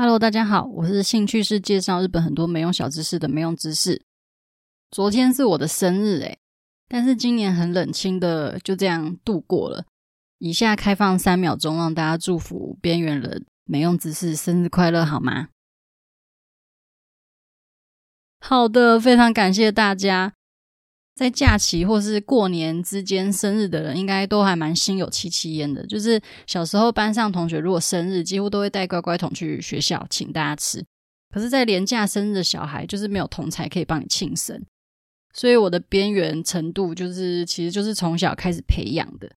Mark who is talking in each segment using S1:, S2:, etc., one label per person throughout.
S1: Hello，大家好，我是兴趣是介绍日本很多没用小知识的没用知识。昨天是我的生日诶，但是今年很冷清的就这样度过了。以下开放三秒钟，让大家祝福边缘人没用知识生日快乐，好吗？好的，非常感谢大家。在假期或是过年之间生日的人，应该都还蛮心有戚戚焉的。就是小时候班上同学如果生日，几乎都会带乖乖桶去学校请大家吃。可是，在连假生日的小孩，就是没有同才可以帮你庆生。所以我的边缘程度，就是其实就是从小开始培养的。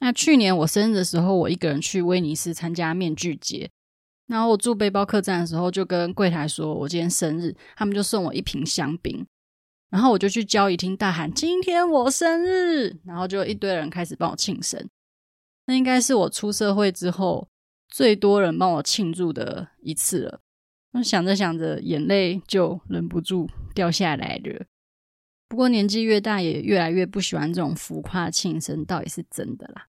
S1: 那去年我生日的时候，我一个人去威尼斯参加面具节。然后我住背包客栈的时候，就跟柜台说我今天生日，他们就送我一瓶香槟。然后我就去交谊厅大喊：“今天我生日！”然后就一堆人开始帮我庆生。那应该是我出社会之后最多人帮我庆祝的一次了。那想着想着，眼泪就忍不住掉下来了。不过年纪越大，也越来越不喜欢这种浮夸庆生，倒也是真的啦。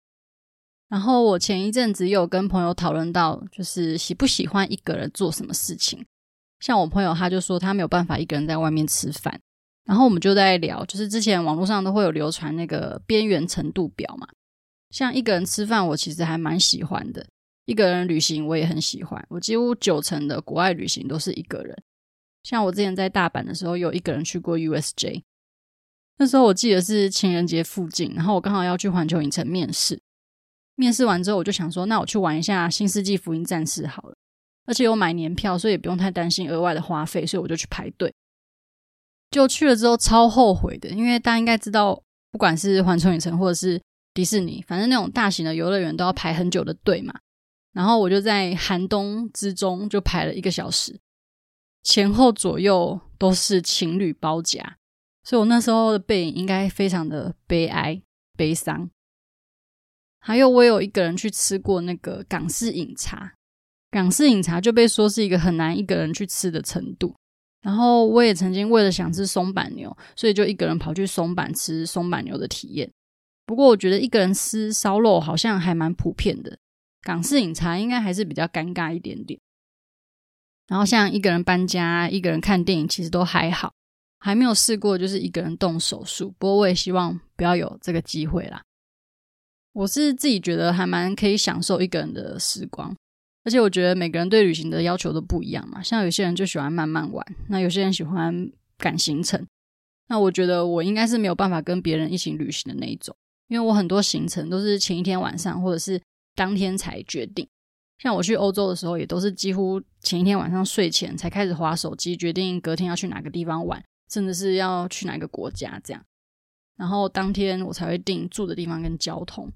S1: 然后我前一阵子有跟朋友讨论到，就是喜不喜欢一个人做什么事情。像我朋友，他就说他没有办法一个人在外面吃饭。然后我们就在聊，就是之前网络上都会有流传那个边缘程度表嘛。像一个人吃饭，我其实还蛮喜欢的；一个人旅行，我也很喜欢。我几乎九成的国外旅行都是一个人。像我之前在大阪的时候，有一个人去过 USJ。那时候我记得是情人节附近，然后我刚好要去环球影城面试。面试完之后，我就想说，那我去玩一下《新世纪福音战士》好了。而且有买年票，所以也不用太担心额外的花费，所以我就去排队。就去了之后超后悔的，因为大家应该知道，不管是环球影城或者是迪士尼，反正那种大型的游乐园都要排很久的队嘛。然后我就在寒冬之中就排了一个小时，前后左右都是情侣包夹，所以我那时候的背影应该非常的悲哀悲伤。还有我有一个人去吃过那个港式饮茶，港式饮茶就被说是一个很难一个人去吃的程度。然后我也曾经为了想吃松板牛，所以就一个人跑去松板吃松板牛的体验。不过我觉得一个人吃烧肉好像还蛮普遍的，港式饮茶应该还是比较尴尬一点点。然后像一个人搬家、一个人看电影，其实都还好，还没有试过就是一个人动手术。不过我也希望不要有这个机会啦。我是自己觉得还蛮可以享受一个人的时光。而且我觉得每个人对旅行的要求都不一样嘛，像有些人就喜欢慢慢玩，那有些人喜欢赶行程。那我觉得我应该是没有办法跟别人一起旅行的那一种，因为我很多行程都是前一天晚上或者是当天才决定。像我去欧洲的时候，也都是几乎前一天晚上睡前才开始划手机，决定隔天要去哪个地方玩，甚至是要去哪个国家这样。然后当天我才会定住的地方跟交通，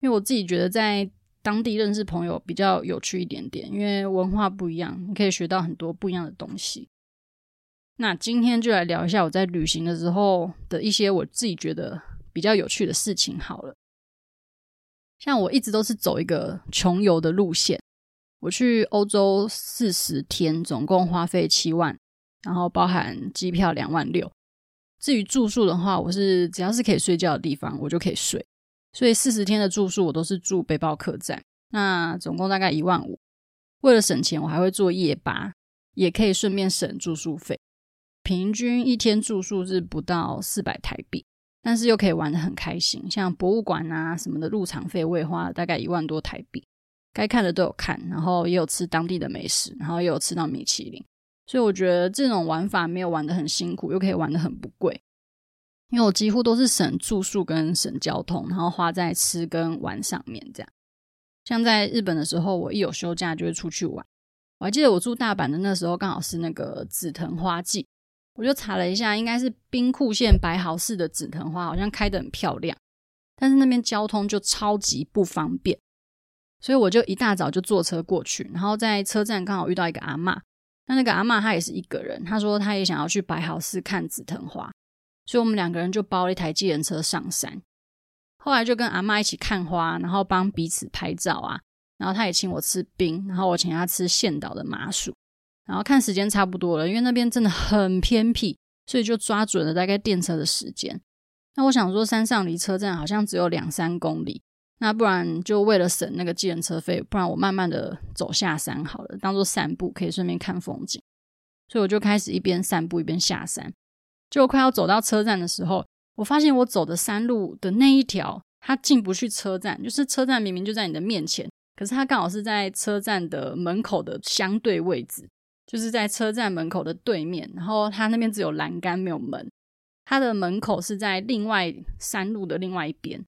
S1: 因为我自己觉得在。当地认识朋友比较有趣一点点，因为文化不一样，你可以学到很多不一样的东西。那今天就来聊一下我在旅行的时候的一些我自己觉得比较有趣的事情好了。像我一直都是走一个穷游的路线，我去欧洲四十天，总共花费七万，然后包含机票两万六。至于住宿的话，我是只要是可以睡觉的地方，我就可以睡。所以四十天的住宿我都是住背包客栈，那总共大概一万五。为了省钱，我还会做夜巴，也可以顺便省住宿费。平均一天住宿是不到四百台币，但是又可以玩得很开心。像博物馆啊什么的入场费我也花了大概一万多台币，该看的都有看，然后也有吃当地的美食，然后也有吃到米其林。所以我觉得这种玩法没有玩得很辛苦，又可以玩得很不贵。因为我几乎都是省住宿跟省交通，然后花在吃跟玩上面。这样，像在日本的时候，我一有休假就会出去玩。我还记得我住大阪的那时候，刚好是那个紫藤花季，我就查了一下，应该是兵库县白毫市的紫藤花，好像开得很漂亮。但是那边交通就超级不方便，所以我就一大早就坐车过去，然后在车站刚好遇到一个阿嬷。那那个阿嬷她也是一个人，她说她也想要去白毫市看紫藤花。所以我们两个人就包了一台计程车上山，后来就跟阿妈一起看花，然后帮彼此拍照啊。然后他也请我吃冰，然后我请他吃岘岛的麻薯。然后看时间差不多了，因为那边真的很偏僻，所以就抓准了大概电车的时间。那我想说，山上离车站好像只有两三公里，那不然就为了省那个计程车费，不然我慢慢的走下山好了，当做散步，可以顺便看风景。所以我就开始一边散步一边下山。就快要走到车站的时候，我发现我走的山路的那一条，它进不去车站，就是车站明明就在你的面前，可是它刚好是在车站的门口的相对位置，就是在车站门口的对面，然后它那边只有栏杆没有门，它的门口是在另外山路的另外一边。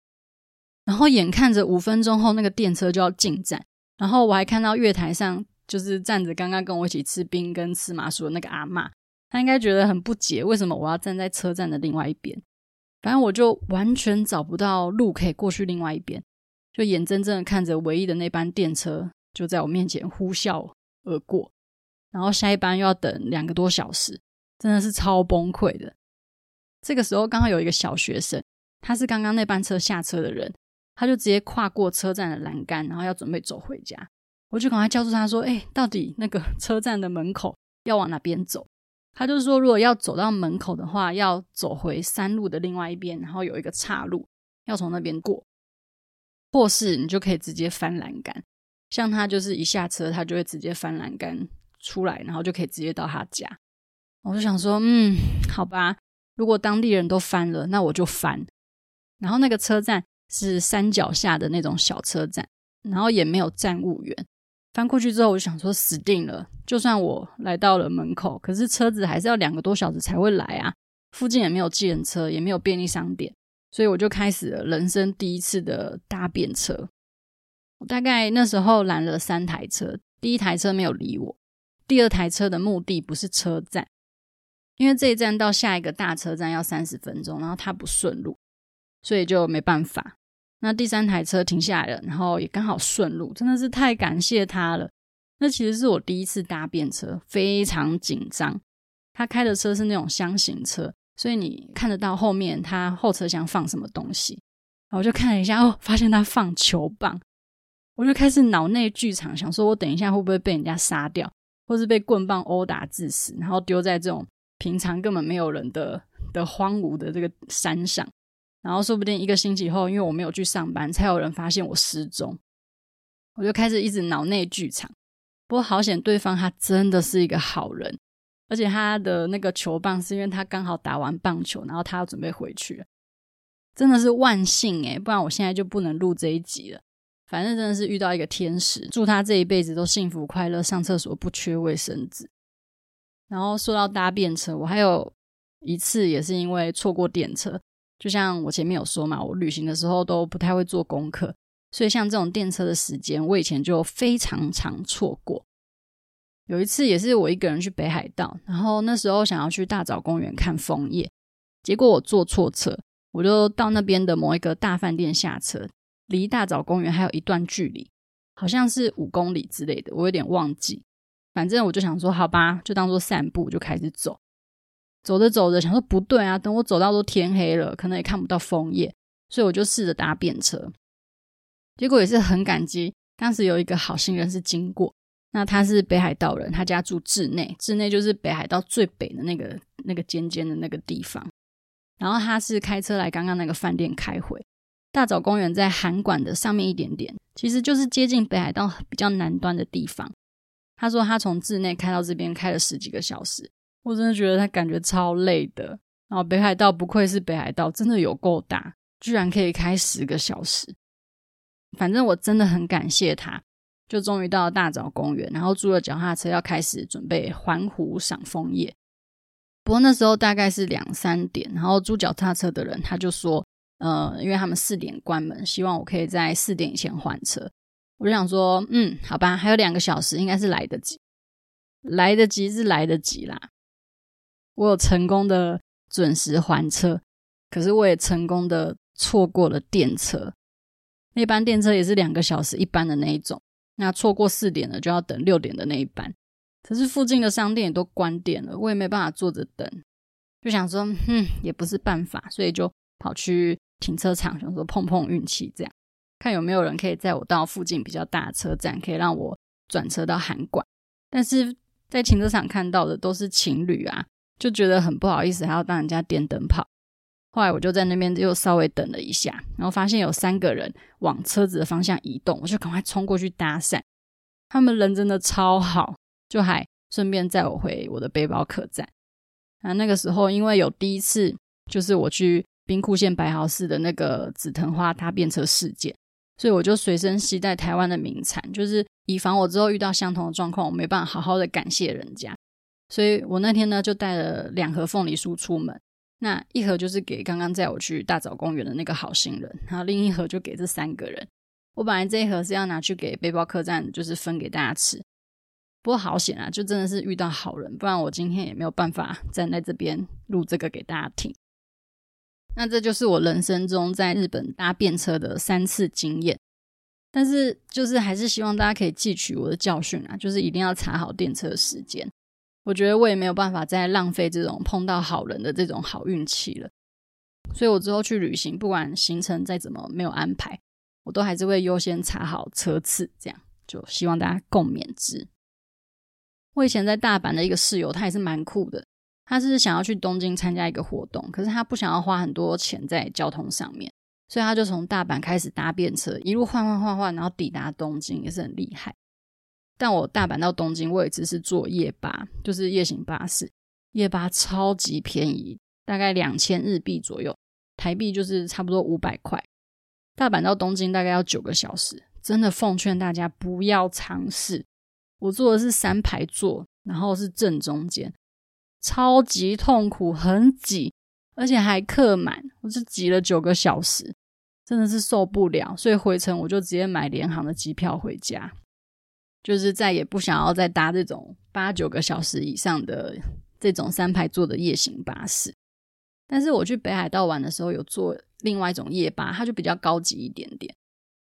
S1: 然后眼看着五分钟后那个电车就要进站，然后我还看到月台上就是站着刚刚跟我一起吃冰跟吃麻薯的那个阿嬷，他应该觉得很不解，为什么我要站在车站的另外一边？反正我就完全找不到路可以过去另外一边，就眼睁睁的看着唯一的那班电车就在我面前呼啸而过，然后下一班又要等两个多小时，真的是超崩溃的。这个时候刚好有一个小学生，他是刚刚那班车下车的人。他就直接跨过车站的栏杆，然后要准备走回家。我就赶快叫住他说：“哎、到底那个 车站的门口要往哪边走？”他就说：“如果要走到门口的话，要走回山路的另外一边，然后有一个岔路，要从那边过。或是你就可以直接翻栏杆，像他就是一下车，他就会直接翻栏杆出来，然后就可以直接到他家。”我就想说：“嗯，好吧，如果当地人都翻了，那我就翻。”然后那个车站。是山脚下的那种小车站，然后也没有站务员。翻过去之后，我就想说死定了。就算我来到了门口，可是车子还是要两个多小时才会来啊。附近也没有计程车，也没有便利商店，所以我就开始了人生第一次的搭便车。我大概那时候拦了三台车，第一台车没有理我，第二台车的目的不是车站，因为这一站到下一个大车站要三十分钟，然后它不顺路。所以就没办法。那第三台车停下来了，然后也刚好顺路，真的是太感谢他了。那其实是我第一次搭便车，非常紧张。他开的车是那种厢型车，所以你看得到后面他后车厢放什么东西。然后我就看了一下，哦，发现他放球棒，我就开始脑内剧场，想说我等一下会不会被人家杀掉，或是被棍棒殴打致死，然后丢在这种平常根本没有人的的荒芜的这个山上。然后说不定一个星期后，因为我没有去上班，才有人发现我失踪。我就开始一直脑内剧场。不过好险，对方他真的是一个好人，而且他的那个球棒是因为他刚好打完棒球，然后他要准备回去了。真的是万幸诶，不然我现在就不能录这一集了。反正真的是遇到一个天使，祝他这一辈子都幸福快乐，上厕所不缺卫生纸。然后说到搭便车，我还有一次也是因为错过电车。就像我前面有说嘛，我旅行的时候都不太会做功课，所以像这种电车的时间，我以前就非常常错过。有一次也是我一个人去北海道，然后那时候想要去大沼公园看枫叶，结果我坐错车，我就到那边的某一个大饭店下车，离大沼公园还有一段距离，好像是五公里之类的，我有点忘记。反正我就想说，好吧，就当做散步，就开始走。走着走着，想说不对啊，等我走到都天黑了，可能也看不到枫叶，所以我就试着搭便车。结果也是很感激，当时有一个好心人是经过，那他是北海道人，他家住稚内，稚内就是北海道最北的那个那个尖尖的那个地方。然后他是开车来刚刚那个饭店开会。大沼公园在函馆的上面一点点，其实就是接近北海道比较南端的地方。他说他从稚内开到这边开了十几个小时。我真的觉得他感觉超累的，然后北海道不愧是北海道，真的有够大，居然可以开十个小时。反正我真的很感谢他，就终于到了大沼公园，然后租了脚踏车要开始准备环湖赏枫叶。不过那时候大概是两三点，然后租脚踏车的人他就说，呃，因为他们四点关门，希望我可以在四点以前还车。我就想说，嗯，好吧，还有两个小时，应该是来得及，来得及是来得及啦。我有成功的准时还车，可是我也成功的错过了电车。那班电车也是两个小时一班的那一种，那错过四点了就要等六点的那一班。可是附近的商店也都关店了，我也没办法坐着等，就想说，哼，也不是办法，所以就跑去停车场，想说碰碰运气，这样看有没有人可以载我到附近比较大的车站，可以让我转车到函馆。但是在停车场看到的都是情侣啊。就觉得很不好意思，还要当人家电灯泡。后来我就在那边又稍微等了一下，然后发现有三个人往车子的方向移动，我就赶快冲过去搭讪。他们人真的超好，就还顺便载我回我的背包客栈。啊，那个时候因为有第一次，就是我去兵库县白蚝市的那个紫藤花搭便车事件，所以我就随身携带台湾的名产，就是以防我之后遇到相同的状况，我没办法好好的感谢人家。所以我那天呢就带了两盒凤梨酥出门。那一盒就是给刚刚载我去大沼公园的那个好心人，然后另一盒就给这三个人。我本来这一盒是要拿去给背包客栈，就是分给大家吃。不过好险啊，就真的是遇到好人，不然我今天也没有办法站在这边录这个给大家听。那这就是我人生中在日本搭便车的三次经验。但是就是还是希望大家可以汲取我的教训啊，就是一定要查好电车时间。我觉得我也没有办法再浪费这种碰到好人的这种好运气了，所以我之后去旅行，不管行程再怎么没有安排，我都还是会优先查好车次，这样就希望大家共勉之。我以前在大阪的一个室友，他也是蛮酷的，他是想要去东京参加一个活动，可是他不想要花很多钱在交通上面，所以他就从大阪开始搭便车，一路换换换换，然后抵达东京，也是很厉害。但我大阪到东京，我也只是坐夜巴，就是夜行巴士，夜巴超级便宜，大概两千日币左右，台币就是差不多五百块。大阪到东京大概要九个小时，真的奉劝大家不要尝试。我坐的是三排座，然后是正中间，超级痛苦，很挤，而且还客满，我是挤了九个小时，真的是受不了。所以回程我就直接买联航的机票回家。就是再也不想要再搭这种八九个小时以上的这种三排座的夜行巴士。但是我去北海道玩的时候有坐另外一种夜巴，它就比较高级一点点。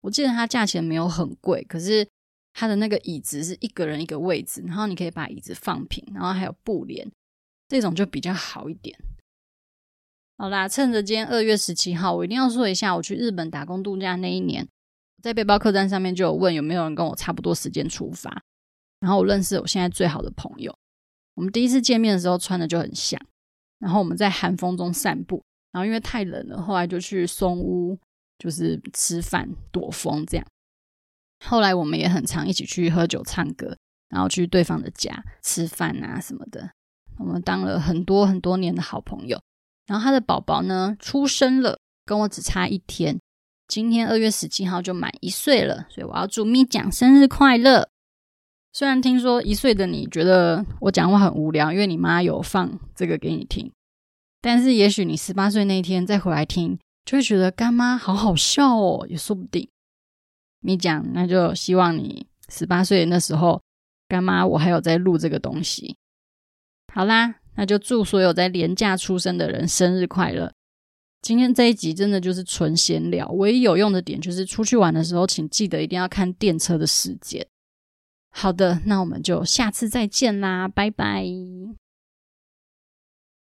S1: 我记得它价钱没有很贵，可是它的那个椅子是一个人一个位置，然后你可以把椅子放平，然后还有布帘，这种就比较好一点。好啦，趁着今天二月十七号，我一定要说一下我去日本打工度假那一年。在背包客栈上面就有问有没有人跟我差不多时间出发，然后我认识我现在最好的朋友，我们第一次见面的时候穿的就很像，然后我们在寒风中散步，然后因为太冷了，后来就去松屋就是吃饭躲风这样。后来我们也很常一起去喝酒唱歌，然后去对方的家吃饭啊什么的，我们当了很多很多年的好朋友。然后他的宝宝呢出生了，跟我只差一天。今天二月十七号就满一岁了，所以我要祝咪讲生日快乐。虽然听说一岁的你觉得我讲话很无聊，因为你妈有放这个给你听，但是也许你十八岁那天再回来听，就会觉得干妈好好笑哦，也说不定。咪讲，那就希望你十八岁那时候，干妈我还有在录这个东西。好啦，那就祝所有在廉价出生的人生日快乐。今天这一集真的就是纯闲聊，唯一有用的点就是出去玩的时候，请记得一定要看电车的时间。好的，那我们就下次再见啦，拜拜。